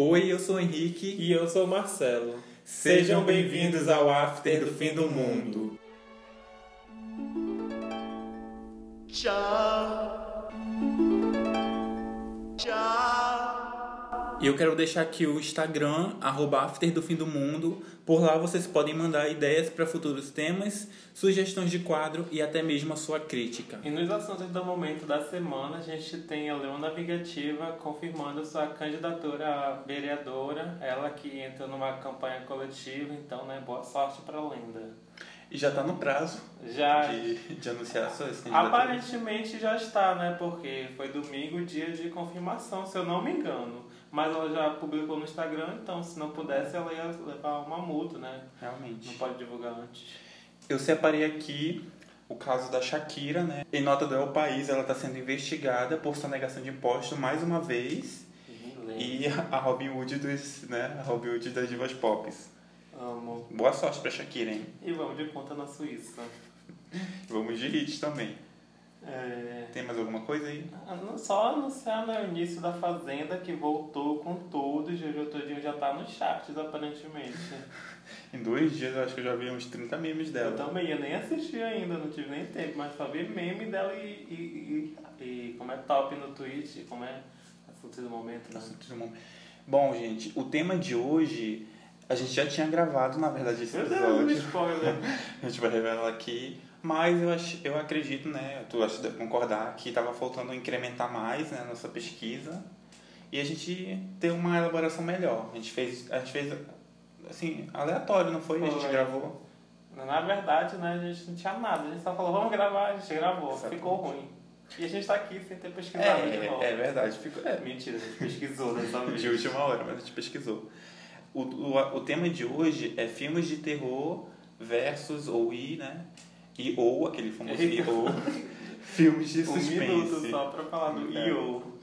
Oi, eu sou o Henrique. E eu sou o Marcelo. Sejam bem-vindos ao After do Fim do Mundo. Tchau. E eu quero deixar aqui o Instagram, arroba After do Fim do Mundo. Por lá vocês podem mandar ideias para futuros temas, sugestões de quadro e até mesmo a sua crítica. E nos assuntos do momento da semana, a gente tem a Leona Navigativa confirmando sua candidatura a vereadora. Ela que entrou numa campanha coletiva, então, né, boa sorte para a Lenda. E já está no prazo Já, de, de anunciar suas candidaturas. aparentemente já está, né, porque foi domingo, dia de confirmação, se eu não me engano. Mas ela já publicou no Instagram, então se não pudesse, ela ia levar uma multa, né? Não Realmente. pode divulgar antes. Eu separei aqui o caso da Shakira, né? Em nota do El País, ela está sendo investigada por sonegação de imposto mais uma vez. E a Robin Hood dos, né? A Robin Hood das divas pop. Amo. Boa sorte pra Shakira, hein? E vamos de conta na Suíça. Vamos de hits também. É... Tem mais alguma coisa aí? Não Só anunciar né, o início da Fazenda que voltou com tudo e Jojo Todinho já tá nos charts, aparentemente. Em dois dias eu acho que eu já vi uns 30 memes Eu dela. também, eu nem assisti ainda, não tive nem tempo, mas só vi meme dela e, e, e, e como é top no Twitch, como é assunto do momento, né? Assunto um momento. Bom, gente, o tema de hoje a gente já tinha gravado, na verdade, esse Meu Deus, um episódio. spoiler. A gente vai revelar aqui. Mas eu, acho, eu acredito, né? Tu acha de concordar que estava faltando incrementar mais né, nossa pesquisa e a gente ter uma elaboração melhor. A gente fez, a gente fez assim, aleatório, não foi? A gente Foi. gravou. Na verdade, né, a gente não tinha nada, a gente só falou, vamos gravar, a gente gravou, Exatamente. ficou ruim. E a gente tá aqui sem ter pesquisado de novo. É, é verdade. Ficou, é, Mentira, a gente pesquisou dessa vez. de última hora, mas a gente pesquisou. O, o, o tema de hoje é filmes de terror versus ou e, né? E ou, aquele famoso e ou, filmes de Um suspense. minuto só pra falar do É. IO.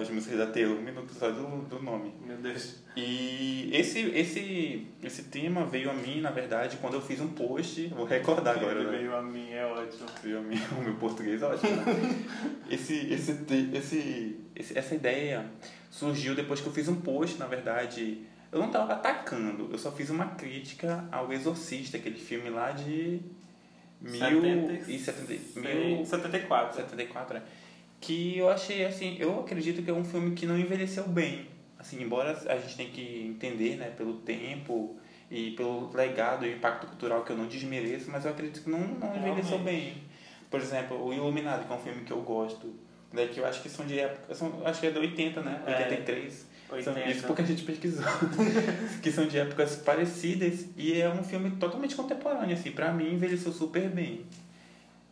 As músicas da Taylor, um minuto só do, do nome. Meu Deus. E esse, esse, esse tema veio a mim, na verdade, quando eu fiz um post, vou recordar agora, Ele né? veio a mim, é ótimo. Veio a mim, o meu português é ótimo, né? esse, esse, esse, esse, essa ideia surgiu depois que eu fiz um post, na verdade. Eu não estava atacando, eu só fiz uma crítica ao Exorcista, aquele filme lá de mil e setenta- mil- 74. 74, né? Que eu achei assim, eu acredito que é um filme que não envelheceu bem. Assim, embora a gente tenha que entender, né, pelo tempo e pelo legado e impacto cultural que eu não desmereço, mas eu acredito que não, não envelheceu Realmente. bem. Por exemplo, O Iluminado, que é um filme que eu gosto, né, que eu acho que são de época, são, acho que é de 80, né? É. 83. São, 80. isso porque a gente pesquisou. que são de épocas parecidas e é um filme totalmente contemporâneo, assim, pra mim envelheceu super bem.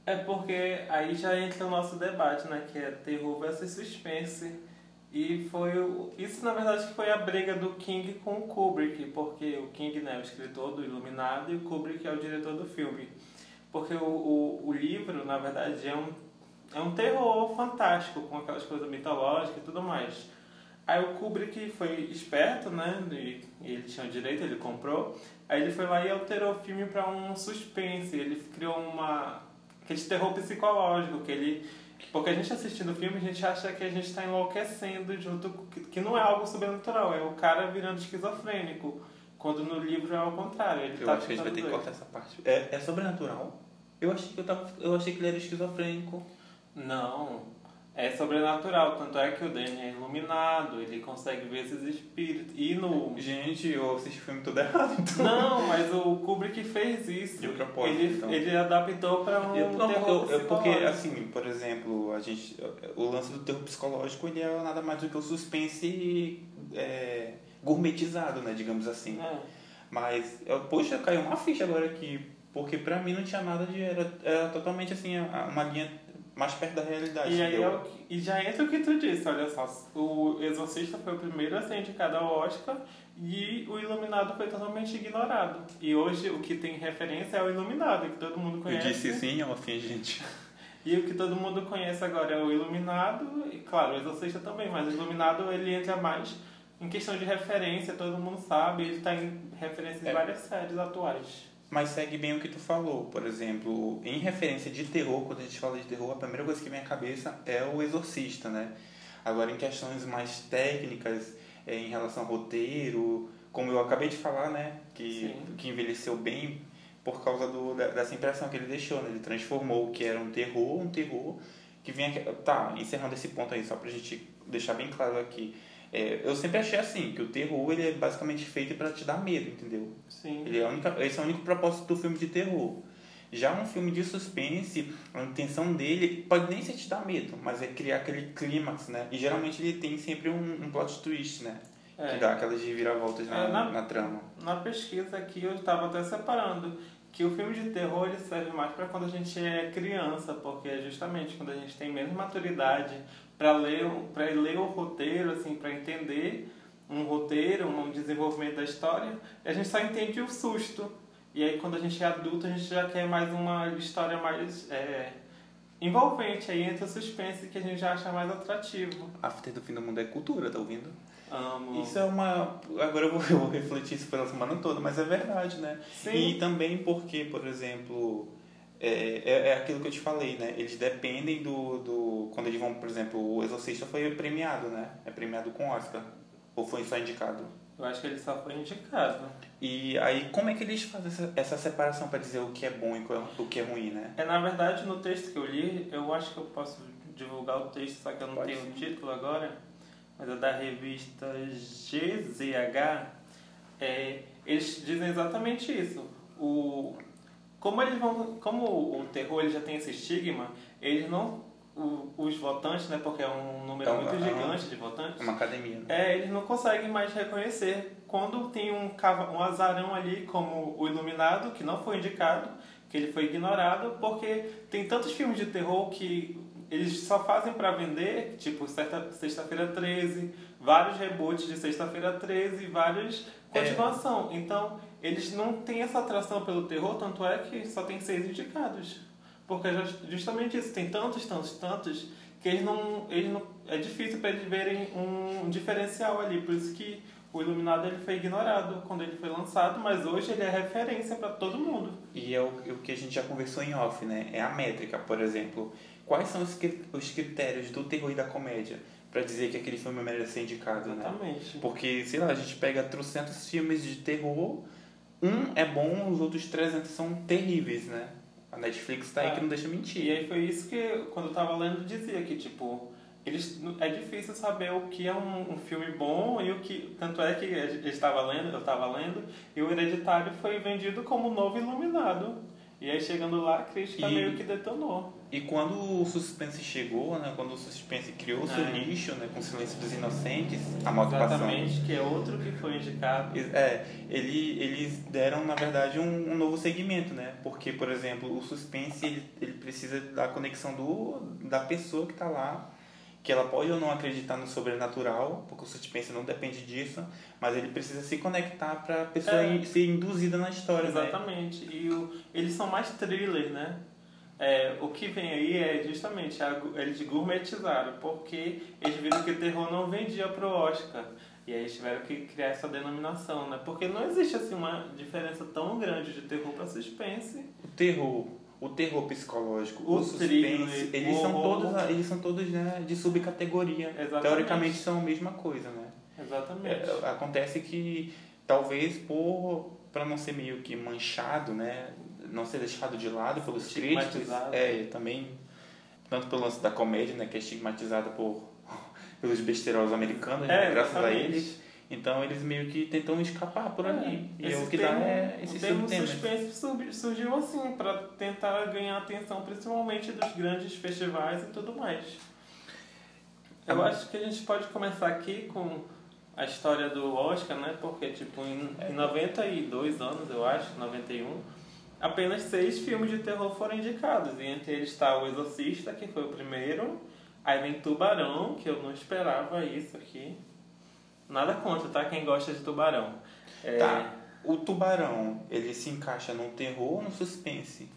É porque aí já entra o nosso debate, né? Que é terror versus suspense. E foi o... Isso, na verdade, que foi a briga do King com o Kubrick. Porque o King né, é o escritor do Iluminado e o Kubrick é o diretor do filme. Porque o, o, o livro, na verdade, é um, é um terror fantástico, com aquelas coisas mitológicas e tudo mais. Aí o Kubrick foi esperto, né? E ele tinha o direito, ele comprou. Aí ele foi lá e alterou o filme para um suspense. Ele criou uma aquele terror psicológico que ele porque a gente assistindo o filme a gente acha que a gente está enlouquecendo junto que, não é algo sobrenatural, é o cara virando esquizofrênico. Quando no livro é ao contrário, ele Eu tá acho que a gente vai ter que cortar essa parte. É, é sobrenatural? Eu achei que eu tava. Eu achei que ele era esquizofrênico. Não, é sobrenatural, tanto é que o Danny é iluminado, ele consegue ver esses espíritos. E no Gente, eu assisti o filme todo errado, então. Não, mas o Kubrick fez isso. De propósito, ele, então. ele adaptou para um Eu- não, terror eu- é porque, assim, por exemplo, a gente, o lance do terror psicológico ele é nada mais do que o suspense é, gourmetizado, né, digamos assim. É. Mas, eu, poxa, caiu uma ficha agora aqui, porque pra mim não tinha nada de. Era, era totalmente assim, uma linha mais perto da realidade. E aí é o que- e já entra o que tu disse, olha só, o Exorcista foi o primeiro a ser indicado ao Oscar e o Iluminado foi totalmente ignorado. E hoje o que tem referência é o Iluminado, que todo mundo Eu conhece. disse sim, ó, fim, gente. E o que todo mundo conhece agora é o Iluminado, e claro, o Exorcista também, mas o Iluminado ele entra mais em questão de referência, todo mundo sabe, ele está em referência É. em várias séries atuais. Mas segue bem o que tu falou. Por exemplo, em referência de terror, quando a gente fala de terror, a primeira coisa que vem à cabeça é o exorcista, né? Agora, em questões mais técnicas, é, em relação ao roteiro, como eu acabei de falar, né? Que, Sim. que envelheceu bem por causa do, da- dessa impressão que ele deixou, né? Ele transformou o que era um terror, um terror que vinha... Tá, encerrando esse ponto aí, só pra gente deixar bem claro aqui. É, eu sempre achei assim, que o terror ele é basicamente feito pra te dar medo, entendeu? Sim. Ele é a única, esse é o único propósito do filme de terror. Já um filme de suspense, a intenção dele pode nem ser te dar medo, mas é criar aquele clímax, né? E geralmente ele tem sempre um, um plot twist, né? É. Que dá aquelas reviravoltas na, É, na- na trama. Na pesquisa aqui eu estava até separando que o filme de terror ele serve mais para quando a gente é criança, porque é justamente quando a gente tem menos maturidade para ler para ler o roteiro, assim, para entender um roteiro, um desenvolvimento da história, a gente só entende o susto. E aí quando a gente é adulto a gente já quer mais uma história mais é, envolvente, aí entra o suspense que a gente já acha mais atrativo. After do Fim do Mundo é cultura, tá ouvindo? Amo. Isso é uma... Agora eu vou, eu vou refletir isso pela semana toda, mas é verdade, né? Sim. E também porque, por exemplo, é, é, é aquilo que eu te falei, né? Eles dependem do, do. Quando eles vão, por exemplo, o Exorcista foi premiado, né? É premiado com Oscar. Ou foi só indicado? Eu acho que ele só foi indicado. E aí, como é que eles fazem essa, essa separação para dizer o que é bom e é- o que é ruim, né? É, na verdade, no texto que eu li, eu acho que eu posso divulgar o texto, só que eu não Pode tenho o título agora, mas é da revista GZH. É, eles dizem exatamente isso. O, como eles vão, como o terror ele já tem esse estigma, eles não, o- os votantes, né, porque é um número É muito é gigante de votantes, É uma academia, né? é, eles não conseguem mais reconhecer quando tem um, um azarão ali como o Iluminado, que não foi indicado, que ele foi ignorado, porque tem tantos filmes de terror que eles só fazem para vender, tipo Sexta- Sexta-feira 13, vários reboots de Sexta-feira 13, vários continuação. Então, eles não têm essa atração pelo terror, tanto é que só tem seis indicados. Porque é just- justamente isso, tem tantos, tantos, tantos, que eles não, eles não é difícil para eles verem um diferencial ali. Por isso que o Iluminado ele foi ignorado quando ele foi lançado, mas hoje ele é referência para todo mundo. E é o, o que a gente já conversou em off, né? É a métrica, por exemplo. Quais são os, os critérios do terror e da comédia para dizer que aquele filme merece ser indicado, né? Exatamente. Porque, sei lá, a gente pega trocentos filmes de terror, um é bom, os outros 300 são terríveis, né? A Netflix tá aí Ah, que não deixa E mentir. aí foi isso que, quando eu tava lendo, dizia que, tipo, eles, é difícil saber o que é um, um filme bom e o que... Tanto é que eu estava lendo, eu estava lendo, e o Hereditário foi vendido como novo Iluminado. E aí, chegando lá, a crítica E- meio que detonou. E quando o suspense chegou, né? Quando o suspense criou o seu É. nicho, né? Com o Silêncio dos Inocentes, a moto passando. Exatamente, que é outro que foi indicado. É, ele, eles deram, na verdade, um, um novo segmento, né? Porque, por exemplo, o suspense, ele, ele precisa da conexão do, da pessoa que está lá, que ela pode ou não acreditar no sobrenatural, porque o suspense não depende disso, mas ele precisa se conectar para a pessoa É. ser induzida na história, né? Exatamente. E o, eles são mais thrillers, né? É, o que vem aí é justamente, a, eles gourmetizaram, porque eles viram que terror não vendia pro Oscar. E aí tiveram que criar essa denominação, né? Porque não existe assim uma diferença tão grande de terror para suspense. O terror, o terror psicológico, O o, suspense, thriller, eles o são horror. todos, eles são todos né, de subcategoria. Exatamente. Teoricamente são a mesma coisa, né? Exatamente. É, acontece que talvez por para não ser meio que manchado, né, não ser deixado de lado pelos críticos, é, também tanto pelo lance da comédia, né, que é estigmatizada por pelos besteiros americanos, né, É, graças a exatamente. eles. Então eles meio que tentam escapar por ali. E é Esse o que dá é o esses termo suspense surgi- surgiu assim, para tentar ganhar atenção, principalmente dos grandes festivais e tudo mais. Eu acho que a gente pode começar aqui com a história do Oscar, né? Porque, tipo, em, É. em 92 anos, eu acho, 91, apenas seis filmes de terror foram indicados. E entre eles está O Exorcista, que foi o primeiro. Aí vem Tubarão, que eu não esperava isso aqui. Nada contra, tá? Quem gosta de Tubarão. É, Tá. O tubarão, ele se encaixa no terror ou no suspense?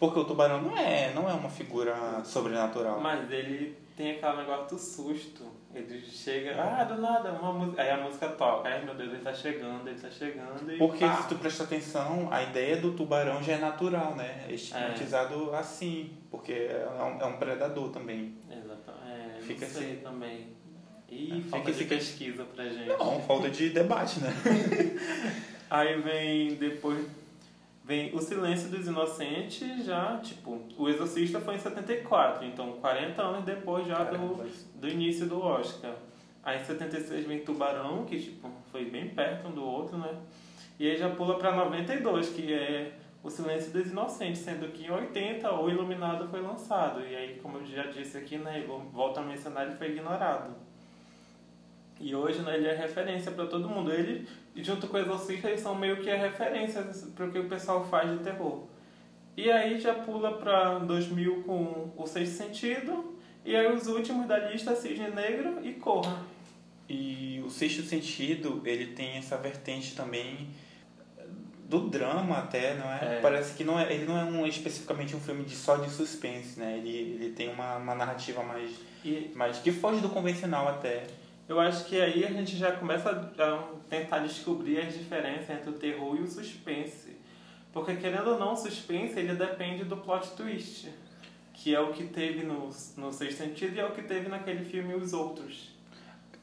Porque o tubarão não é, não é uma figura sobrenatural. Mas ele tem aquele negócio do susto. Ele chega, ah, do nada, uma música. Aí a música toca. Ai meu Deus, ele tá chegando, ele tá chegando. E Porque pá. se tu prestar atenção, a ideia do tubarão já é natural, né? É estigmatizado assim, porque é um, é um predador também. Exato. É, Fica sei também. Ih, falta de pesquisa pra gente. Não, falta de debate, né? Aí vem depois. Vem O Silêncio dos Inocentes, já, tipo, O Exorcista foi em 74, então 40 anos depois já do, do início do Oscar. Aí em 76 vem Tubarão, que tipo, foi bem perto um do outro, né? E aí já pula pra 92, que é O Silêncio dos Inocentes, sendo que em 80 O Iluminado foi lançado. E aí, como eu já disse aqui, né, volta a mencionar, ele foi ignorado. E hoje né, ele é referência para todo mundo. Ele, junto com o Exorcista, eles são meio que a referência para o que o pessoal faz de terror. E aí já pula para 2000 com O Sexto Sentido. E aí os últimos da lista, Cisne Negro e Corra. E o Sexto Sentido, ele tem essa vertente também do drama até, não é? é? Parece que não é, ele não é um, especificamente um filme de só de suspense, né? Ele, ele tem uma, uma narrativa mais, e, mais que foge do convencional até. Eu acho que aí a gente já começa a tentar descobrir as diferenças entre o terror e o suspense. Porque querendo ou não, o suspense ele depende do plot twist, que é o que teve no, no Sexto Sentido e é o que teve naquele filme Os Outros.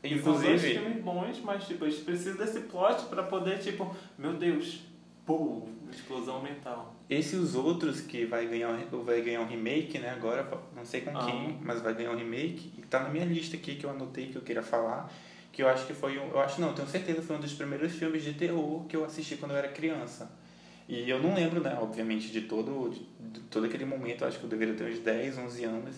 Inclusive, são dois filmes bons, mas tipo, a gente precisa desse plot para poder, tipo, meu Deus, pô, explosão mental. Esse e os outros que vai ganhar, vai ganhar um remake, né? Agora, não sei com ah. quem, mas vai ganhar um remake. E tá na minha lista aqui que eu anotei que eu queria falar. Que eu acho que foi um. Eu acho não, tenho certeza foi um dos primeiros filmes de terror que eu assisti quando eu era criança. E eu não lembro, né, obviamente, de todo, de, de todo aquele momento, eu acho que eu deveria ter uns 10, 11 anos.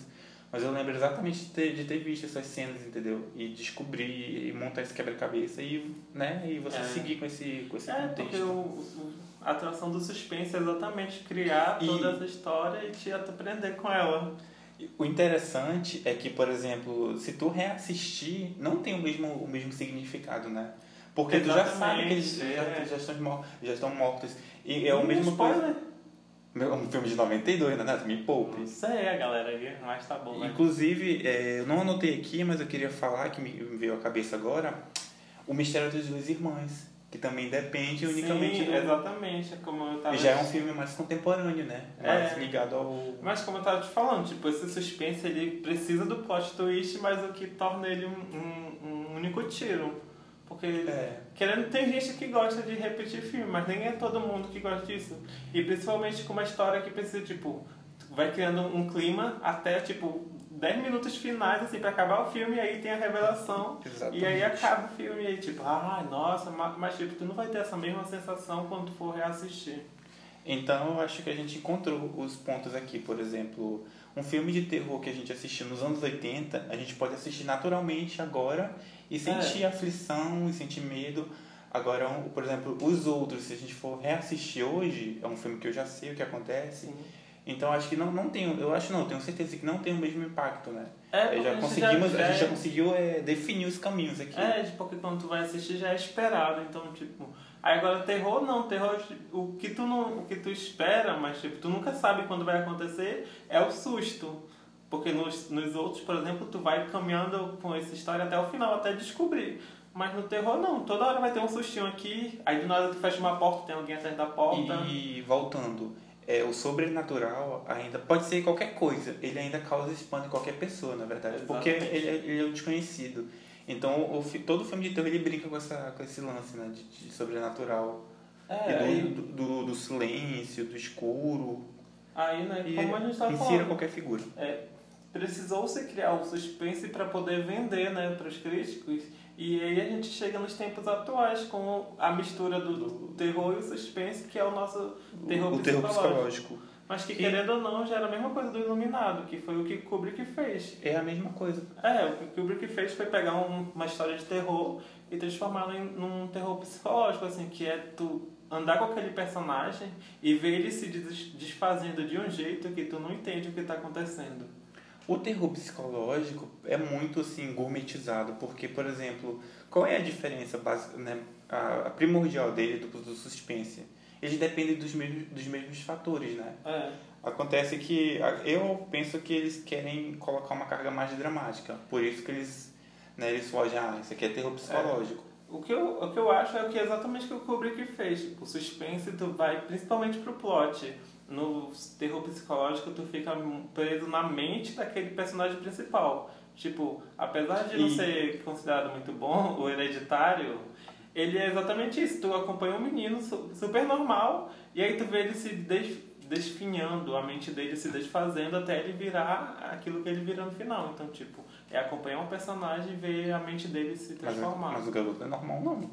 Mas eu lembro exatamente de ter, de ter visto essas cenas, entendeu? E descobrir e montar esse quebra-cabeça e, né, e você é. seguir com esse, com esse é, contexto. Porque o, o, a atração do suspense é exatamente criar e... toda essa história e te aprender com ela. O interessante é que, por exemplo, se tu reassistir, não tem o mesmo, o mesmo significado, né? Porque Exatamente, tu já sabe que eles é. já, já, estão, já estão mortos. E é o mesmo spoiler. coisa. Um filme de 92, né? Me poupe. Isso aí, a galera aí, mas tá bom, né? Inclusive, é, eu não anotei aqui, mas eu queria falar, que me veio à cabeça agora, O Mistério das Duas Irmãs, que também depende unicamente Sim, do... exatamente, é como eu tava... E já é um filme mais contemporâneo, né? Mais é, ligado ao... Mas como eu tava te falando, tipo, esse suspense, ele precisa do plot twist, mas o que torna ele um, um, um único tiro. Porque, é. querendo, tem gente que gosta de repetir filme, mas nem é todo mundo que gosta disso. E principalmente com uma história que precisa, tipo, vai criando um clima até, tipo, 10 minutos finais, assim, pra acabar o filme, e aí tem a revelação. Exatamente. E aí acaba o filme, e aí, tipo, ah, nossa, mas, tipo, tu não vai ter essa mesma sensação quando tu for reassistir. Então, eu acho que a gente encontrou os pontos aqui, por exemplo, um filme de terror que a gente assistiu nos anos 80, a gente pode assistir naturalmente agora e sentir é. aflição e sentir medo. Agora, um, por exemplo, os outros, se a gente for reassistir hoje, é um filme que eu já sei o que acontece. Sim. Então acho que não, não tem, eu acho não, tenho certeza que não tem o mesmo impacto, né? É, já conseguimos, já, a gente já conseguiu é, definir os caminhos aqui. É, porque quando tu vai assistir já é esperado, então tipo, aí agora terror não, terror o que tu não, o que tu espera, mas tipo, tu nunca sabe quando vai acontecer, é o susto. Porque nos, nos outros, por exemplo, tu vai caminhando com essa história até o final, até descobrir. Mas no terror não, toda hora vai ter um sustinho aqui, aí do nada tu fecha uma porta, tem alguém atrás da porta. E voltando, é, o sobrenatural ainda pode ser qualquer coisa, ele ainda causa espanto em qualquer pessoa, na verdade, Exatamente. porque ele, ele, é o desconhecido. Então o, todo filme de terror ele brinca com, essa, com esse lance né, de, de sobrenatural. É, e do, do, do, do, silêncio, do escuro. Aí, né, como a gente tá falando. qualquer figura. É, precisou-se criar o suspense para poder vender né, para os críticos. E aí a gente chega nos tempos atuais com a mistura do, terror e o suspense, que é o nosso terror, o, psicológico. terror psicológico. Mas que, querendo ou não, já era a mesma coisa do Iluminado, que foi o que Kubrick fez. É a mesma coisa. É, o que Kubrick fez foi pegar um, uma história de terror e transformá-la em num terror psicológico, assim, que é tu andar com aquele personagem e ver ele se desfazendo de um jeito que tu não entende o que está acontecendo. O terror psicológico é muito assim gourmetizado, porque, por exemplo, qual é a diferença básica, né, a, primordial dele do, do suspense? Ele depende dos mesmos, dos mesmos fatores, né? É. Acontece que eu penso que eles querem colocar uma carga mais dramática, por isso que eles, né, eles fogem, ah, isso aqui é terror psicológico. É. O que, eu, o que eu acho é que é exatamente o que o Kubrick fez. O suspense tu vai principalmente pro plot no terror psicológico tu fica preso na mente daquele personagem principal. Tipo, apesar de não E- ser considerado muito bom, o hereditário, ele é exatamente isso. Tu acompanha um menino su- super normal e aí tu vê ele se des- desfinhando, a mente dele se desfazendo até ele virar aquilo que ele vira no final. Então, tipo, é acompanhar um personagem e ver a mente dele se Mas, transformar. mas o garoto é normal, não.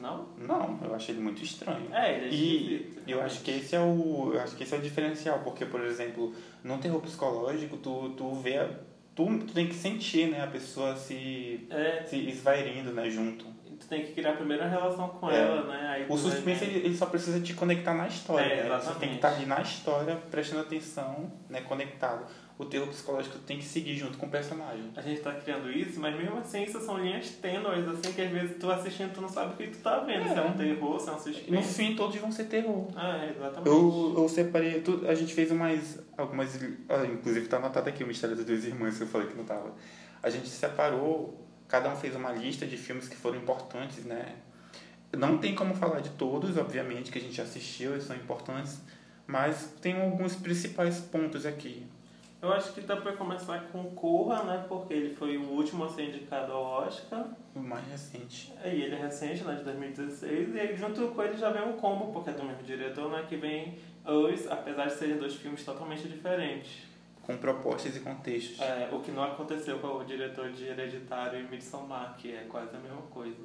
Não? Não, eu achei ele muito estranho. É, ele é E esquisito, eu acho que esse é o, eu acho que esse é o diferencial, porque por exemplo, no terror psicológico, tu tu vê, a- tu, tu tem que sentir, né, a pessoa se É, se esvairindo, né, junto. tu tem que criar primeiro a relação com É. ela, né? Aí O tu vai suspense vendo. ele, só precisa te conectar na história, É, né? Você tem que estar ali na história, prestando atenção, né, conectado. O terror psicológico tem que seguir junto com o personagem. A gente tá criando isso, mas mesmo assim isso são linhas tênues, assim, que às vezes tu assistindo tu não sabe o que tu tá vendo. Se é um terror, se é um No suspense. fim todos vão ser terror. Ah, é, exatamente. Eu, eu separei, tu- a gente fez umas, algumas, ah, inclusive tá anotado aqui o Mistério das Duas Irmãs, que eu falei que não tava. A gente separou, cada um fez uma lista de filmes que foram importantes, né? Não tem como falar de todos, obviamente, que a gente assistiu, eles são importantes, mas tem alguns principais pontos aqui. Eu acho que dá pra começar com Corra, né? Porque ele foi o último a ser indicado ao Oscar. O mais recente. E ele é recente, né? De 2016. E aí junto com ele já vem um combo, porque é do mesmo diretor, né? Que vem Us, apesar de serem dois filmes totalmente diferentes. Com propostas e contextos. É, o que não aconteceu com o diretor de Hereditário e Midsommar, que é quase a mesma coisa.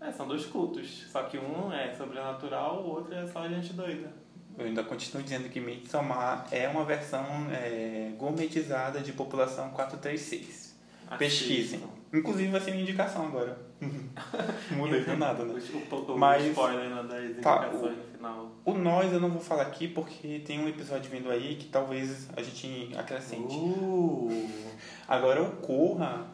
É, são dois cultos, só que um é sobrenatural, o outro é só gente doida. Eu ainda continuo dizendo que Midsommar é uma versão é, gourmetizada de População 436. Pesquisem. Assistam. Inclusive vai ser minha indicação agora. Mudei do nada, né? O, o, o Mas- spoiler né, das Tá, indicações no final. O nós eu não vou falar aqui porque tem um episódio vindo aí que talvez a gente acrescente. Uh. Agora o Corra,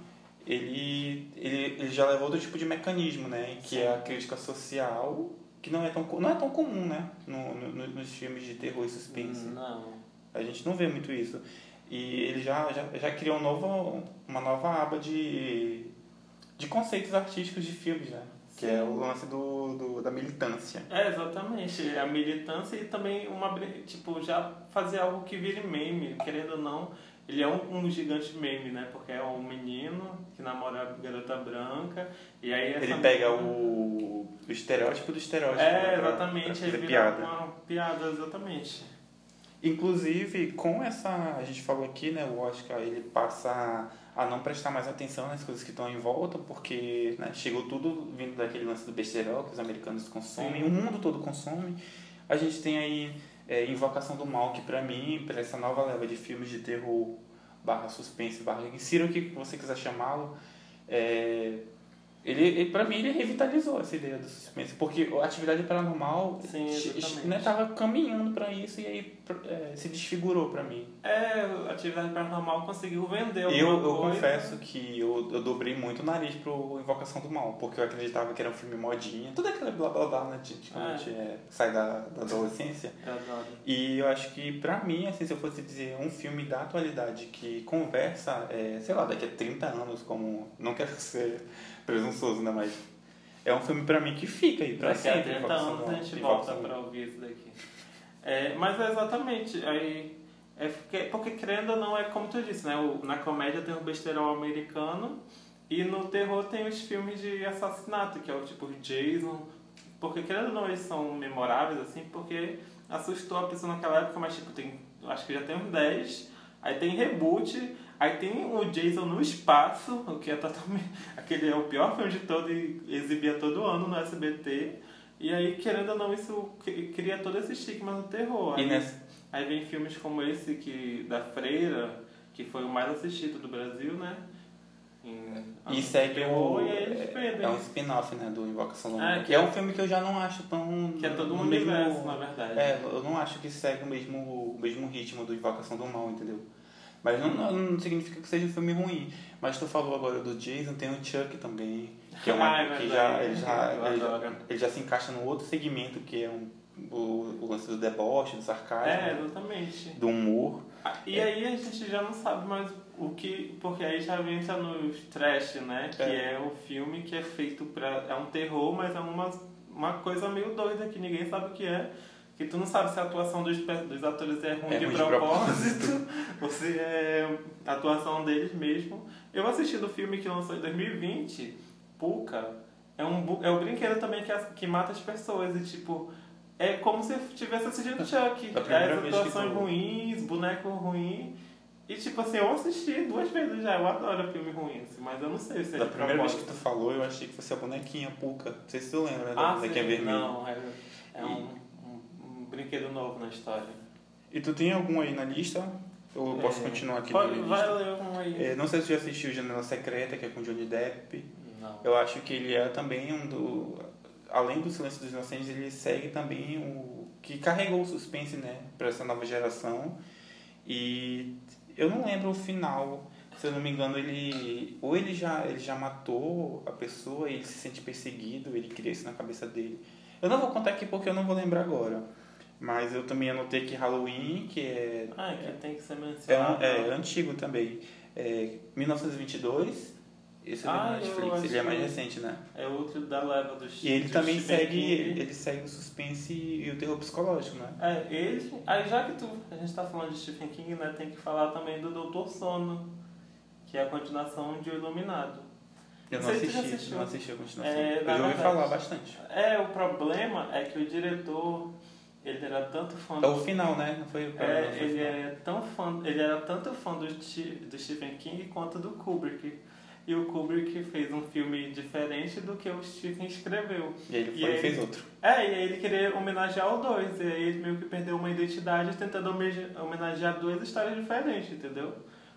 ele, ele, ele já levou outro tipo de mecanismo, né? Que Sim. é a crítica social, que não é tão, não é tão comum, né? No, no- nos filmes de terror e suspense. Não. A gente não vê muito isso. E ele já, já, já criou um novo, uma nova aba de, de conceitos artísticos de filmes, né? Que é o lance do, do, da militância. É, exatamente. A militância e também uma. Tipo, já fazer algo que vire meme, querendo ou não. Ele é um, um gigante meme, né? Porque é um menino que namora a garota branca. E aí Ele pega o, o estereótipo do estereótipo. É, né, pra- exatamente. pra vira piada. uma piada, exatamente. Inclusive, com essa. A gente falou aqui, né? O Oscar ele passa a não prestar mais atenção nas coisas que estão em volta, porque né, chegou tudo vindo daquele lance do besterol que os americanos consomem, Sim. o mundo todo consome. A gente tem aí é, Invocação do Mal, que pra mim, pra essa nova leva de filmes de terror, barra suspense, barra insira o que você quiser chamá-lo, é, ele, ele, pra mim, ele revitalizou essa ideia do suspense, porque a atividade paranormal Sim, exatamente. né, tava caminhando pra isso e aí é, se desfigurou pra mim. É, a atividade paranormal conseguiu vender Eu, eu coisa. confesso que eu, eu dobrei muito o nariz pro Invocação do Mal, porque eu acreditava que era um filme modinha, tudo aquele blá blá blá, né, de, de quando a gente é, sai da, da adolescência. Eu adoro. E eu acho que pra mim, assim, se eu fosse dizer um filme da atualidade que conversa, é, sei lá, daqui a 30 anos, como. Não quero ser presunçoso, né? Mas é um filme pra mim que fica aí pra Daqui a sempre. 30 Invocação anos do a gente volta pra ouvir isso daqui. É, mas é exatamente, aí, é porque, porque querendo ou não, é como tu disse, né? O, na comédia tem o besterol americano e no terror tem os filmes de assassinato, que é o tipo Jason. Porque querendo ou não, eles são memoráveis, assim, porque assustou a pessoa naquela época, mas tipo, tem, acho que já tem uns 10. Aí tem reboot, aí tem o Jason no espaço, o que é totalmente. Aquele é o pior filme de todo e exibia todo ano no SBT. E aí, querendo ou não, isso cri- cria todo esse estigma no terror. E Aí, nessa, aí vem filmes como esse que, da Freira, que foi o mais assistido do Brasil, né? Em- E segue o. E vendem. É um spin-off, né, do Invocação do É, Mal. que que é é- um filme que eu já não acho tão. Que é todo um no mesmo- universo, na verdade. É, eu não acho que segue o mesmo, o mesmo ritmo do Invocação do Mal, entendeu? Mas não, não, não significa que seja um filme ruim. Mas tu falou agora do Jason, tem o Chuck também. Que, é uma, Ah, é que já, ele, já, ele, já, ele já se encaixa no outro segmento, que é um, o, o lance do deboche, do sarcasmo, É, exatamente. do humor. Ah, E aí a gente já não sabe mais o que. Porque aí já entra no trash, né? Que É. é. o filme que é feito pra. É um terror, mas é uma, uma coisa meio doida que ninguém sabe o que é. que tu não sabe se a atuação dos, dos atores é ruim É de ruim de propósito ou se é a atuação deles mesmo. Eu assisti do filme que lançou em 2020, Puka, é um, é um brinquedo também que, que mata as pessoas e tipo. É como se tivesse assistindo Chuck. Primeira As atuações tu- ruins, boneco ruim. E tipo assim, eu assisti duas vezes já. Eu adoro filme ruim, assim, mas eu não sei se é Da primeira vez que tu falou, eu achei que fosse a bonequinha Puka. Não sei se tu lembra, né? Da Ah, bonequinha vermelha. Não, é, é um, um, um brinquedo novo na história. E tu tem algum aí na lista? Eu posso É, continuar aqui Pode, na vai ler um aí. É, não sei se tu já assistiu Janela Secreta, que é com Johnny Depp. Não. Eu acho que ele é também um do. Além do Silêncio dos Inocentes, ele segue também o. que carregou o suspense, né? Pra essa nova geração. E eu não lembro o final. Se eu não me engano, ele. Ou ele já, ele já matou a pessoa e ele se sente perseguido, ele cria isso na cabeça dele. Eu não vou contar aqui porque eu não vou lembrar agora. Mas eu também anotei que Halloween, que é. Ah, que tem que ser É, mencionado. é antigo também. É 1922. Esse é Ah, Netflix, ele é mais recente, né? É outro da leva do E ele também segue, King. ele segue o suspense e o terror psicológico, né? É, ele. Aí já que tu, a gente tá falando de Stephen King, né, tem que falar também do Doutor Sono, que é a continuação de O Iluminado. Eu não tu assisti, já assistiu. não assisti a continuação. É, eu já ouvi falar bastante. É, o problema é que o diretor, ele era tanto fã É do o final, né? Não foi não É, foi ele final. é tão fã, ele era tanto fã do, do Stephen King quanto do Kubrick. E o Kubrick fez um filme diferente do que o Stephen escreveu. E ele foi e aí- fez outro. É, e aí ele queria homenagear o dois, e aí ele meio que perdeu uma identidade tentando homenagear- homenagear duas histórias diferentes, entendeu?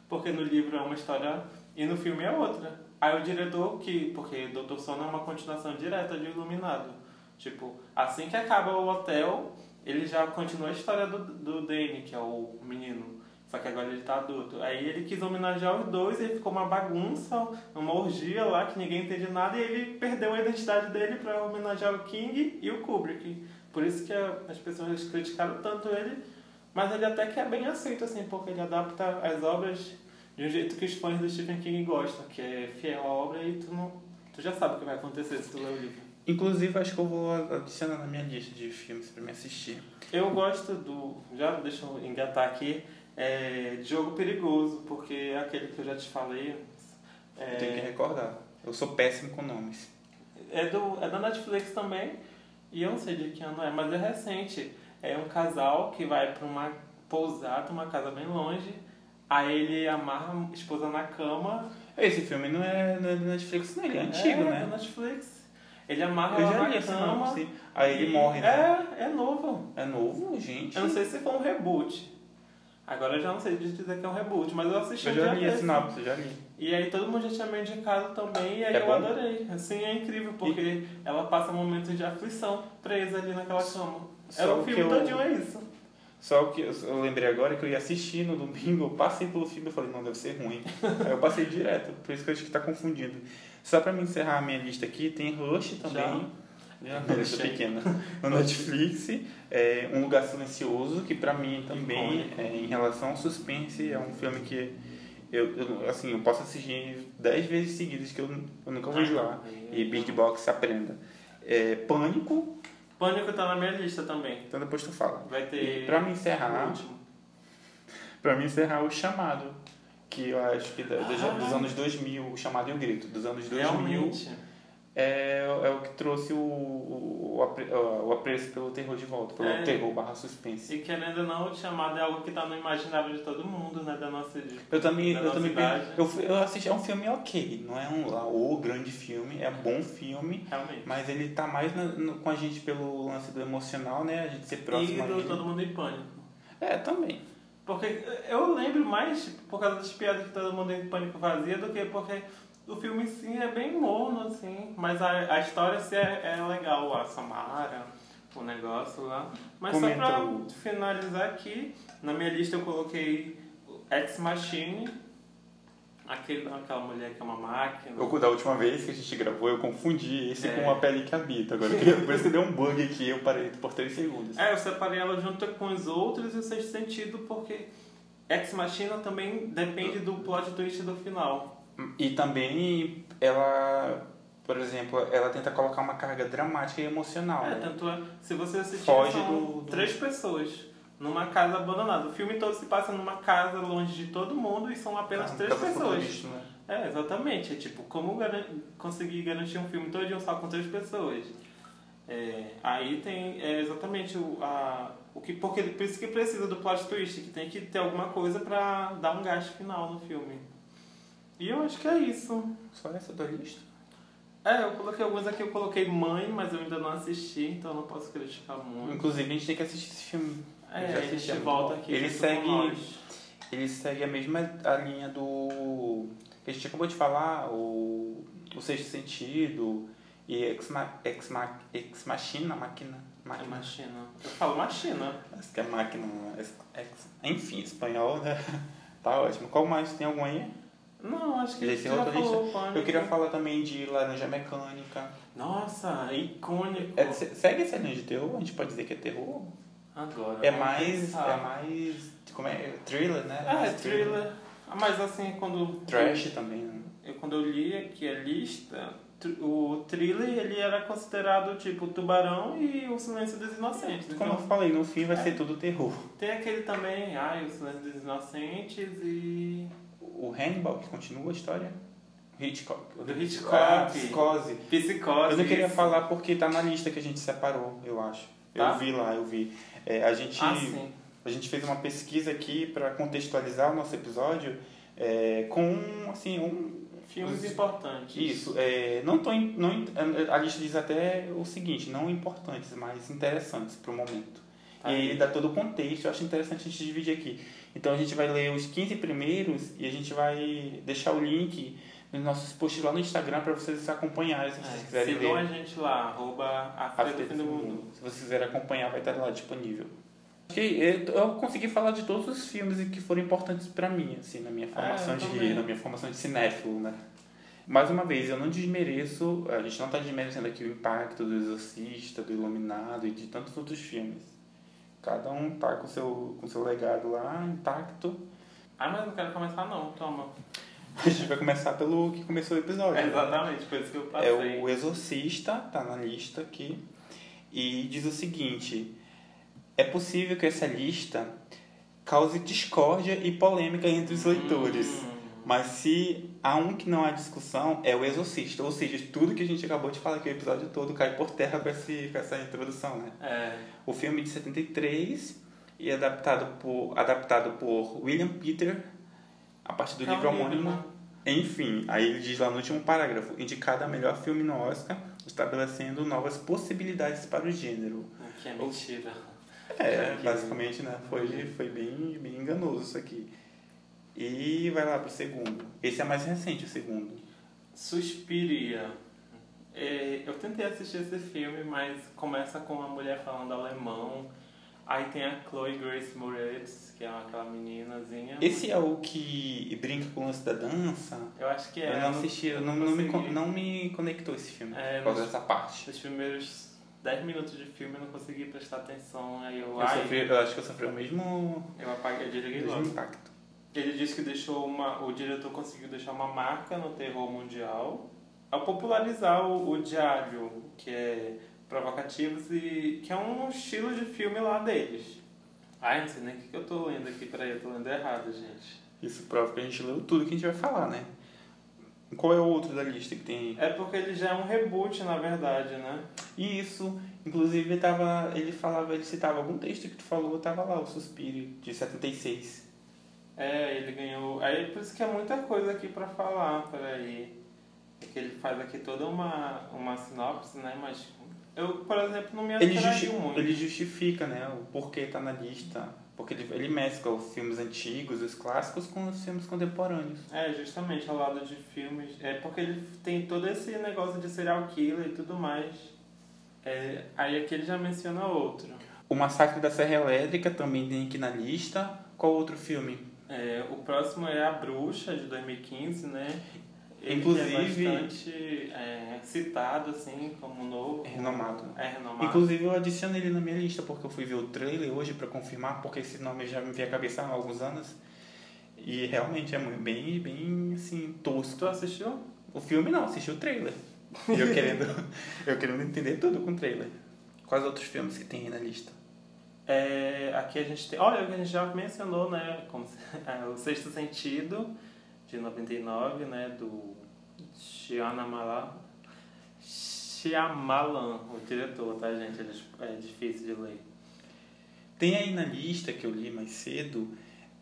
Porque no livro é uma história e no filme é outra. Aí o diretor, que porque Doutor Sono é uma continuação direta de Iluminado. Tipo, assim que acaba o hotel, ele já continua a história do, do Danny, que é o menino. Só que agora ele tá adulto. Aí ele quis homenagear os dois e ficou uma bagunça, uma orgia lá que ninguém entende nada e ele perdeu a identidade dele pra homenagear o King e o Kubrick. Por isso que as pessoas criticaram tanto ele, mas ele até que é bem aceito, assim, porque ele adapta as obras de um jeito que os fãs do Stephen King gostam, que é fiel à obra e tu, não, tu já sabe o que vai acontecer se tu ler o livro. Inclusive, acho que eu vou adicionar na minha lista de filmes pra me assistir. Eu gosto do. Já deixa eu engatar aqui. É, Jogo Perigoso, porque é aquele que eu já te falei. Eu tenho que É, recordar. Eu sou péssimo com nomes. é, do, é da Netflix também. E eu não sei de que ano é, mas é recente. É um casal que vai pra uma pousada, uma casa bem longe. Aí ele amarra a esposa na cama. Esse filme não é, não é da Netflix, não. Ele é antigo, é, né? da Netflix. Ele amarra Eu já li esse cama. nome. Aí ele e- morre, né? É, é novo. É novo, gente? Eu não sei se foi um reboot. Agora eu já não sei dizer que é um reboot, mas eu assisti Eu um já li a desse. sinopse, eu já li. E aí todo mundo já tinha me indicado também, e aí É eu bom? adorei. Assim, é incrível, porque ela passa momentos de aflição presa ali naquela cama. Só Era o que filme eu- todinho, é isso. Só que eu, lembrei agora que eu ia assistir no domingo, eu passei pelo filme e falei, não, deve ser ruim. Aí eu passei direto, por isso que eu acho que tá confundindo. Só pra me encerrar a minha lista aqui, tem Rush também. Já, lista Rush. pequena. No Netflix, é Um Lugar Silencioso, que pra mim também, é, em relação ao suspense, é um filme que eu, eu, assim, eu posso assistir dez vezes seguidas que eu, eu nunca vou enjoar. E Big Box aprenda. É, Pânico, Pânico tá na minha lista também. então depois tu fala. Vai ter. E pra me encerrar. Pra me encerrar o chamado, que eu acho que da- dos, Ah. dos anos 2000, o chamado e o grito, dos anos 2000, Realmente. é, é o que trouxe o, o, o, o apreço pelo terror de volta, pelo É. terror barra suspense. E querendo ou não, o chamado é algo que tá no imaginário de todo mundo, né? Da nossa. Eu também, eu também idade. eu, eu assisti, é um filme ok, não é um o grande filme, é um bom filme, Realmente. mas ele tá mais na- no- com a gente pelo lance do emocional, né? A gente ser E próximo a do. Todo Mundo em Pânico. É, também. Porque eu lembro mais por causa das piadas que todo mundo em pânico fazia do que porque o filme em si é bem morno, assim. Mas a, a história assim, é, é legal, a Samara, o negócio lá. Mas Comenta só pra finalizar aqui, na minha lista eu coloquei Ex Machine, aquele, aquela mulher que é uma máquina. Eu, da última vez que a gente gravou, eu confundi esse É. com a pele que habita. Agora, por isso que deu um bug aqui, eu parei por 3 segundos. É, eu separei ela junto com os outros e o sexto sentido porque Ex Machina também depende do plot twist do final. E também ela por exemplo, ela tenta colocar uma carga dramática e emocional. É, né? tanto é, se você assistir, Foge são do- do- três pessoas numa casa abandonada. O filme todo se passa numa casa longe de todo mundo e são apenas Ah, três pessoas. né? É, exatamente. É tipo, como garan- conseguir garantir um filme todo só com três pessoas? É, aí tem é, exatamente o, a, o que. Porque, por isso que precisa do plot twist, que tem que ter alguma coisa pra dar um gasto final no filme. E eu acho que é isso. Só essa tua lista? É, eu coloquei alguns aqui, eu coloquei Mãe, mas eu ainda não assisti, então eu não posso criticar muito. Inclusive, a gente tem que assistir esse filme. É, já é muito volta aqui. Ele segue, ele segue a mesma a linha do... que a gente acabou de falar, o, o Sexto Sentido e Ex, Ma, Ex, Ma, Ex Machina, Máquina... É Máquina. machina. Eu falo machina. Acho que é máquina, ex, ex- enfim, espanhol, né? Tá ótimo. Qual mais? Tem algum aí? Não, acho que encerrou já falou Pânico. Eu queria falar também de Laranja Mecânica. Nossa, icônico. É, se- segue essa linha de terror? A gente pode dizer que é terror? Agora. É vamos mais. pensar. É mais. Como é? Thriller, né? É, Mais thriller. Ah, Mas assim, quando. Trash também, né? Eu, quando eu li aqui a lista, o thriller ele era considerado tipo Tubarão e O Silêncio dos Inocentes. Como eu Então, falei, no fim vai É. ser tudo terror. tem aquele também, ai, O Silêncio dos Inocentes e. O Hannibal, que continua a história. Hitchcock. Do Hitchcock. Ah, Psicose. Psicose. Eu não queria isso. falar porque tá na lista que a gente separou, eu acho. Tá? Eu vi lá, eu vi. É, a gente. Ah. A gente fez uma pesquisa aqui para contextualizar o nosso episódio é, com assim um Filmes os- importantes. isso é, não tão im- não a lista diz até o seguinte não importantes mas interessantes para o momento Tá e aí. ele dá todo o contexto eu acho interessante a gente dividir aqui então a gente vai ler os 15 primeiros e a gente vai deixar o link nos nossos posts lá no Instagram para vocês acompanharem se vocês É, quiserem sigam ler a gente lá, arroba a do Fim do Mundo. se vocês quiserem acompanhar, vai estar lá disponível. Acho que eu eu consegui falar de todos os filmes que foram importantes pra mim, assim, na minha formação É, eu de na minha formação de cinéfilo, né? Mais uma vez, eu não desmereço, a gente não está desmerecendo aqui o impacto do Exorcista, do Iluminado e de tantos outros filmes. Cada um tá com seu com seu legado lá intacto. Ah, mas não quero começar não, toma. A gente vai começar pelo que começou o episódio. né? Exatamente, foi isso que eu passei. É o Exorcista, tá na lista aqui. E diz o seguinte: é possível que essa lista cause discórdia e polêmica entre os leitores. Hum. Mas se há um que não há discussão, é o Exorcista. Ou seja, tudo que a gente acabou de falar aqui, o episódio todo, cai por terra com, esse, com essa introdução, né? É, O filme de 73 e adaptado por, adaptado por William Peter a partir do um livro homônimo. Enfim, aí ele diz lá no último parágrafo, indicado a melhor filme no Oscar, estabelecendo novas possibilidades para o gênero. o que é mentira. É, basicamente, né? Foi, foi bem, bem enganoso isso aqui. E vai lá pro segundo. Esse é mais recente, o segundo. Suspiria. É, eu tentei assistir esse filme, mas começa com uma mulher falando alemão. Aí tem a Chloe Grace Moretz, que é aquela meninazinha. Esse é o que brinca com o lance da dança? Eu acho que é. eu não assisti, eu não, não, me, con- consegui. não me conectou esse filme É, por causa dessa parte. Nos primeiros 10 minutos de filme eu não consegui prestar atenção. Aí eu, Eu, ai, sofri, eu acho que eu sofri o mesmo, eu apaguei, eu desliguei mesmo logo. impacto. Ele disse que deixou uma, o diretor conseguiu deixar uma marca no terror mundial ao popularizar o, o diário, que é provocativos e que é um estilo de filme lá deles. Ai, não sei nem o que eu tô lendo aqui, peraí, eu tô lendo errado, gente. Isso prova que a gente leu tudo que a gente vai falar, né? Qual é o outro da lista que tem? É porque ele já é um reboot, na verdade, né? E isso, inclusive tava, ele falava, ele citava algum texto que tu falou, tava lá, o Suspiro, de 76. É, ele ganhou. Aí por isso que é muita coisa aqui pra falar, peraí. É que ele faz aqui toda uma, uma sinopse, né? Mas eu, por exemplo, não me Ele, justi muito. ele justifica, né, o porquê tá na lista. Porque ele, ele mescla os filmes antigos, os clássicos, com os filmes contemporâneos. É, justamente ao lado de filmes. É porque ele tem todo esse negócio de serial killer e tudo mais. É, aí aqui ele já menciona outro. O Massacre da Serra Elétrica também tem aqui na lista. Qual outro filme? É, o próximo é A Bruxa, de 2015, né? Ele Inclusive- é bastante é, citado, assim, como novo. É renomado. É renomado. Inclusive eu adicionei ele na minha lista porque eu fui ver o trailer hoje pra confirmar, porque esse nome já me veio à cabeça há alguns anos. E realmente é muito, bem, bem assim, tosco. Tu assistiu? O filme não, assisti o trailer. E eu querendo, eu querendo entender tudo com o trailer. Quais outros filmes que tem aí na lista? É, aqui a gente tem. Olha, a gente já mencionou, né? Como, é, o Sexto Sentido, de 99, né? Do Shyamalan. Shyamalan, o diretor, tá, gente? É É difícil de ler. Tem aí na lista que eu li mais cedo,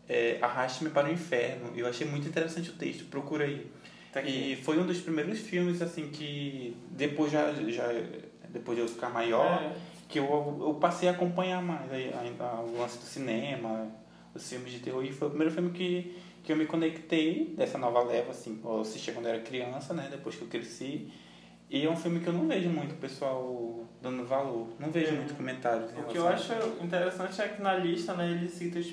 é, Arraste-me para o Inferno. Eu achei muito interessante o texto, procura aí. Tá. E foi um dos primeiros filmes, assim, que depois já, já depois de eu ficar maior, É, que eu, eu passei a acompanhar mais aí, ainda o lance do cinema, os filmes de terror. E foi o primeiro filme que, que eu me conectei dessa nova leva, assim. Eu assisti quando eu era criança, né? Depois que eu cresci. E é um filme que eu não vejo muito pessoal dando valor. Não vejo É. muito comentários. em O que eu acho interessante é que na lista, né, ele cita os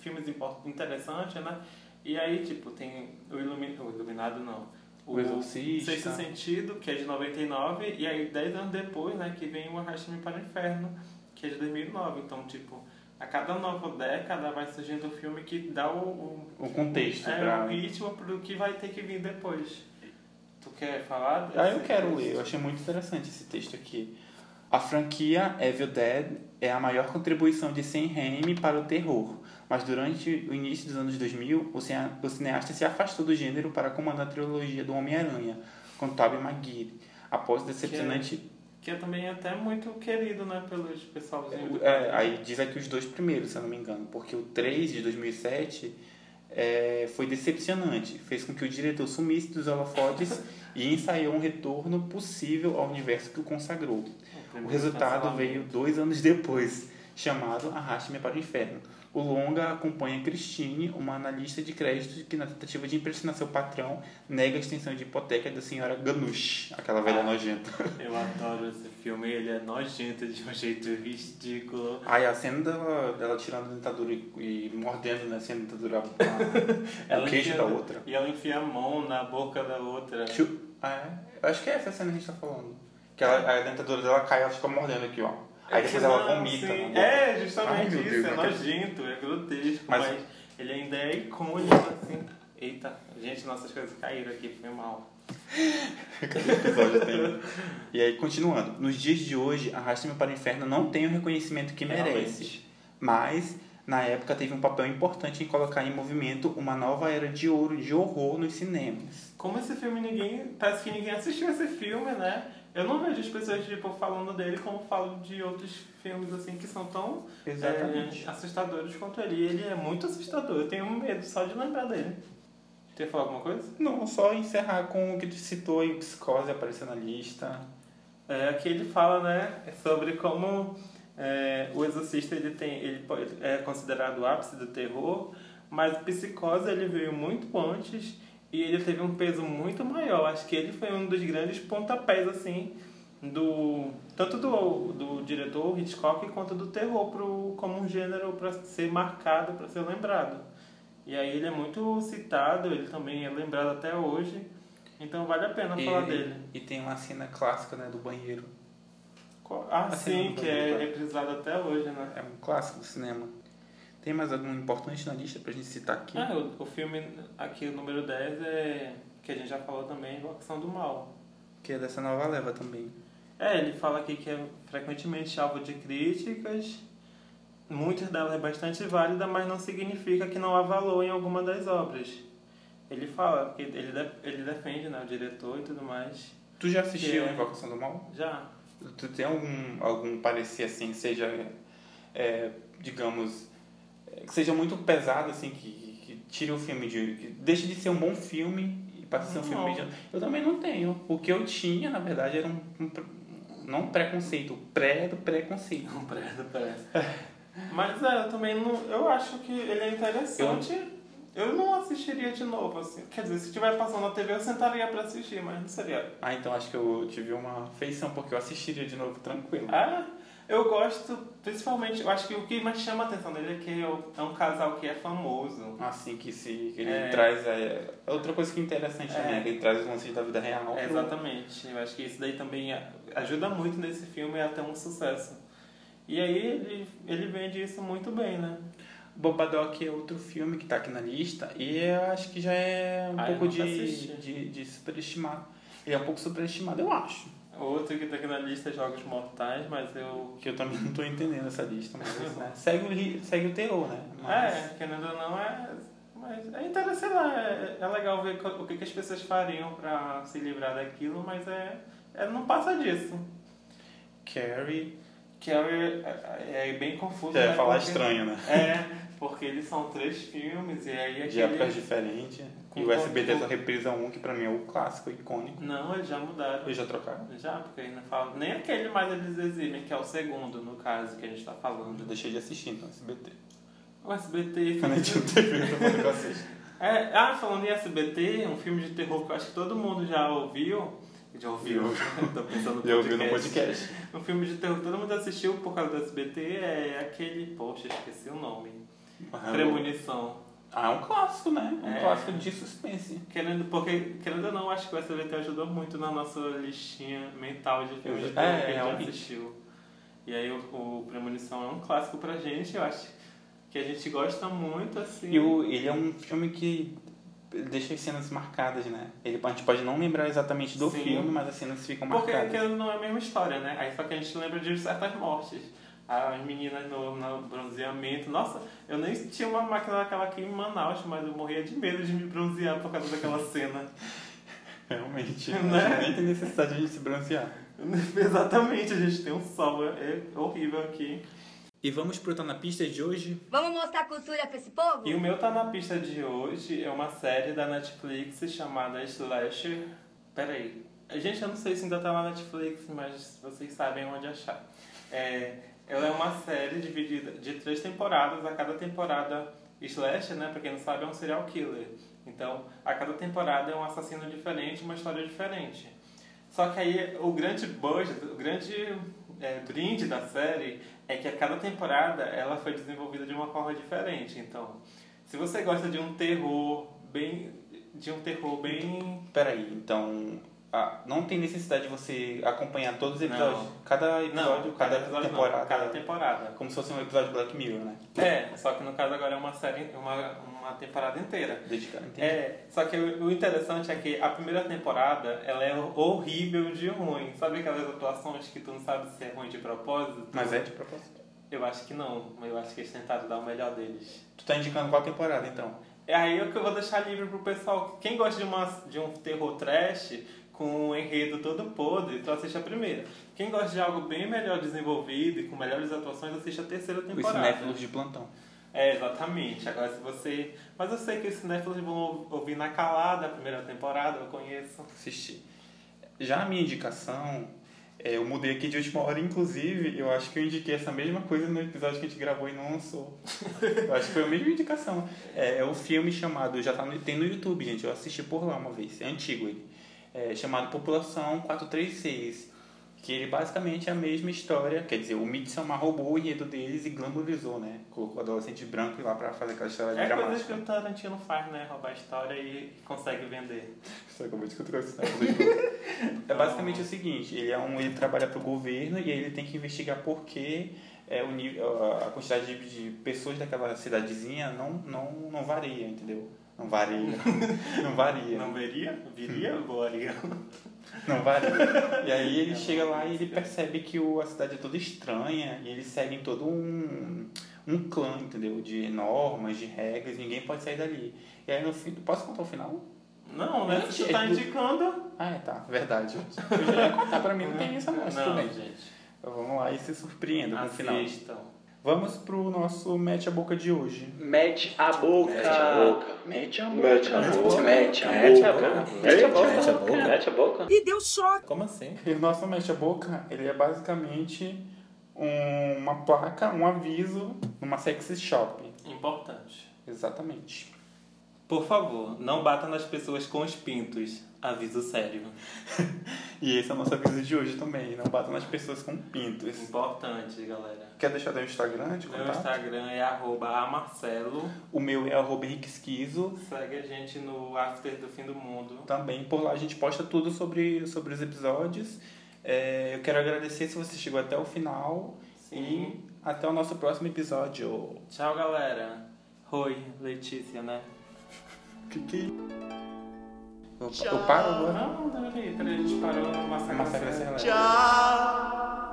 filmes interessantes, né? E aí, tipo, tem o, Ilumi o Iluminado, não. O Exorcista. Sexto Sentido, que é de 99, e aí 10 anos depois, né, que vem o Arraste-me para o Inferno, que é de 2009. Então, tipo, a cada nova década vai surgindo um filme que dá o, o, O contexto é, pra... o ritmo pro que vai ter que vir depois. Tu quer falar? Ah, eu quero texto? ler. Eu achei muito interessante esse texto aqui. A franquia Evil Dead é a maior contribuição de Sam Raimi para o terror, mas durante o início dos anos 2000, o cine- o cineasta se afastou do gênero para comandar a trilogia do Homem-Aranha, com Tobey Maguire, após o decepcionante... Que é também até muito querido, né, pelos pessoalzinhos. É, aí diz aqui os dois primeiros, se eu não me engano, porque o 3 de 2007 é, foi decepcionante, fez com que o diretor sumisse dos holofotes e ensaiou um retorno possível ao universo que o consagrou. O primeiro resultado veio dois anos depois, chamado Arraste-me para o Inferno. O longa acompanha Christine, uma analista de crédito que, na tentativa de impressionar seu patrão, nega a extensão de hipoteca da senhora Ganush, aquela velha Ah. nojenta. Eu adoro esse filme, ele é nojento de um jeito ridículo. Aí a cena dela, dela tirando a dentadura e, e mordendo né, assim, a dentadura, a- o queijo da outra. E ela enfia a mão na boca da outra. Chu- Ah, é? Eu acho que é essa cena que a gente tá falando. Que ela, a dentadura dela cai e ela fica mordendo aqui, ó. Aí depois ela vomita. sim. É, Ai, justamente meu isso, Deus, é nojento, é grotesco, Mas- mas, ele ainda é icônico, assim. Eita, gente, nossas coisas caíram aqui, foi mal. E aí, continuando. Nos dias de hoje, Arraste-me para o Inferno não tem o reconhecimento que merece. Mas, na época, teve um papel importante em colocar em movimento uma nova era de ouro de horror nos cinemas. Como esse filme ninguém. Parece que ninguém assistiu esse filme, né? Eu não vejo as pessoas tipo, falando dele como falam de outros filmes assim que são tão é, assustadores quanto ele. E ele é muito assustador. Eu tenho medo só de lembrar dele. Quer falar alguma coisa? Não, só encerrar com o que tu citou aí, o Psicose apareceu na lista. É, aqui ele fala, né, sobre como é, o Exorcista ele tem, ele é considerado o ápice do terror, mas o Psicose ele veio muito antes e ele teve um peso muito maior. Acho que ele foi um dos grandes pontapés assim do tanto do, do diretor Hitchcock quanto do terror pro, como um gênero para ser marcado, para ser lembrado. E aí ele é muito citado, ele também é lembrado até hoje. Então vale a pena falar dele. e tem uma cena clássica né, do banheiro. Ah, A sim, que é banheiro. reprisado até hoje, né? É um clássico do cinema. Tem mais algum importante na lista pra gente citar aqui? Ah, o, o filme aqui, o número 10, é que a gente já falou também, Invocação do Mal. Que é dessa nova leva também. É, ele fala aqui que é frequentemente alvo de críticas, muitas delas é bastante válida, mas não significa que não há valor em alguma das obras. Ele fala ele, ele defende né, o diretor e tudo mais. Tu já assistiu Que é- Invocação do Mal? Já. Tu tem algum, algum parecer assim, seja, é, digamos, que seja muito pesado, assim, que, que tire o filme de. que deixe de ser um bom filme e passe a ser um filme mediano? Eu também não tenho. O que eu tinha, na verdade, era um. um não um preconceito, pré do preconceito. Não parece, parece. Mas é, eu também não. Eu acho que ele é interessante. Eu, não assistiria de novo, assim. Quer dizer, se estiver passando na TV, eu sentaria pra assistir, mas não seria. Ah, então acho que eu tive uma feição, porque eu assistiria de novo tranquilo. Ah, eu gosto, principalmente, eu acho que o que mais chama a atenção dele é que é um casal que é famoso. Assim que se que ele É. traz é, outra coisa que é interessante É. também, é que ele traz os lances da vida real. É, exatamente. Eu acho que isso daí também ajuda muito nesse filme a ter um sucesso. E aí ele, ele vende isso muito bem, né? Bobadoc é outro filme que tá aqui na lista e eu acho que já é um Ah, pouco de, de, de superestimar. ele é um pouco superestimado, eu acho. Outro que tá aqui na lista é Jogos Mortais, mas eu. Que eu também não tô entendendo essa lista, mas né, segue, o, segue o terror, né? Mas- É, querendo ou não, é. Mas é interessante lá, é, é legal ver o que, que as pessoas fariam pra se livrar daquilo, mas é, é não passa disso. Carrie. Que é, é, é bem confuso. Ia né, falar porque- estranho, né? É, porque eles são três filmes e aí De épocas aquele... diferentes. Com E o SBT essa reprisa 1, que pra mim é o clássico, icônico. Não, eles já mudaram. Eles já trocaram. Já, porque ainda falam. Nem aquele mais eles exibem, que é o segundo, no caso, que a gente tá Eu falando. deixei de assistir então SBT. O SBT. Quando a gente não TV, eu tô eu assisto. É, ah, falando em SBT, um filme de terror que eu acho que todo mundo já ouviu. Já ouviu? Tô pensando no Eu ouvi no podcast. podcast. Um filme de terror que todo mundo assistiu por causa do SBT é aquele. Poxa, esqueci o nome. Premonição. Ah, é um clássico, né? Um É. clássico de suspense. Querendo, porque, querendo ou não, acho que o SBT ajudou muito na nossa listinha mental de filmes de É, que a gente realmente. assistiu. E aí o, o Premonição é um clássico pra gente, eu acho que a gente gosta muito, assim. E o, ele é um filme que deixa as cenas marcadas, né? Ele, a gente pode não lembrar exatamente do Sim. filme, mas as cenas ficam Porque marcadas. ou não é a mesma história, né? Aí só que a gente lembra de certas mortes. As meninas no, no bronzeamento. Nossa, eu nem tinha uma máquina daquela aqui em Manaus, mas eu morria de medo de me bronzear por causa daquela cena. Realmente. Né? A gente nem tem necessidade de se bronzear. Exatamente, a gente tem um sol, é horrível aqui. E vamos pro Tá na Pista de hoje? Vamos mostrar cultura pra esse povo? E o meu tá na pista de hoje é uma série da Netflix chamada Slasher. Peraí. Gente, eu não sei se ainda tá na Netflix, mas vocês sabem onde achar. É, ela é uma série dividida de três temporadas. A cada temporada, Slasher, né, pra quem não sabe, é um serial killer. Então, a cada temporada é um assassino diferente, uma história diferente. Só que aí o grande budget, o grande é, brinde da série é que a cada temporada ela foi desenvolvida de uma forma diferente. Então, se você gosta de um terror bem, de um terror bem, Peraí, então. Ah, não tem necessidade de você acompanhar todos os episódios. Não. Cada episódio, não, cada, episódio não, temporada. cada temporada. Como se fosse um episódio de Black Mirror, né? É, só que no caso agora é uma série, uma, uma temporada inteira. Entendi. É, só que o o interessante é que a primeira temporada ela é horrível de ruim. Sabe aquelas atuações que tu não sabe se é ruim de propósito? Mas é de propósito. Eu acho que não, mas eu acho que eles tentaram dar o melhor deles. Tu tá indicando qual temporada, então? É aí que eu vou deixar livre pro pessoal. Quem gosta de, uma, de um terror trash com um enredo todo podre, então assiste a primeira. Quem gosta de algo bem melhor desenvolvido e com melhores atuações, assiste a terceira Os temporada. cinéfilos de plantão. É, exatamente. Agora se você... Mas eu sei que os cinéfilos vão ouvir na calada a primeira temporada, eu conheço. Assistir. Já a minha indicação, é, eu mudei aqui de última hora, inclusive, eu acho que eu indiquei essa mesma coisa no episódio que a gente gravou e não lançou. eu acho que foi a mesma indicação. É, é o filme chamado, já tá no, tem no YouTube, gente, eu assisti por lá uma vez, é antigo ele. É, chamado População 436. Que ele basicamente é a mesma história, quer dizer, o Midsommar roubou o enredo deles e glamourizou, né? Colocou adolescente branco lá pra fazer aquela história É coisa dramática. que o Tarantino faz, né? Roubar a história e consegue vender. Só acabou de escutar esse É basicamente o seguinte, ele é um, ele trabalha para o governo e ele tem que investigar por que é, o a quantidade de, de pessoas daquela cidadezinha não, não, não varia, entendeu? Não varia. não varia. Não veria? Viria? Voaria. Não varia. E aí ele chega lá e ele percebe que o, a cidade é toda estranha e eles seguem todo um, um clã, entendeu? De normas, de regras, ninguém pode sair dali. E aí no fim. Posso contar o final? Não, né? Tu tá indicando... Ah, é, tá, verdade. Eu já ia contar pra mim, não tem isso não, mas tudo Não, bem. gente. Então vamos lá e se surpreenda com o final. Vamos pro nosso Mete a Boca de hoje. Mete a boca. Mete a boca. Mete a Mete a boca. Mete a boca. boca. Mete a boca. Mete a boca. Mete a boca. Como assim? E o nosso Mete a Boca, ele é basicamente um- uma placa, um aviso numa sexy shop. Importante. Exatamente. Por favor, não bata nas pessoas com os pintos. Aviso sério. E esse é o nosso aviso de hoje também. Não bata nas pessoas com pintos. Importante, galera. Quer deixar teu Instagram de Meu contato? Instagram é amarcelo. O meu é arroba Esquizo. Segue a gente no After do Fim do Mundo. Também por lá a gente posta tudo sobre, sobre os episódios. É, eu quero agradecer se você chegou até o final. Sim. E até o nosso próximo episódio. Tchau, galera. Oi, Letícia, né? Que que... Eu, eu paro agora. Não, não, peraí, peraí, a gente parou no Massacre Serra. Elétrica. Tchau.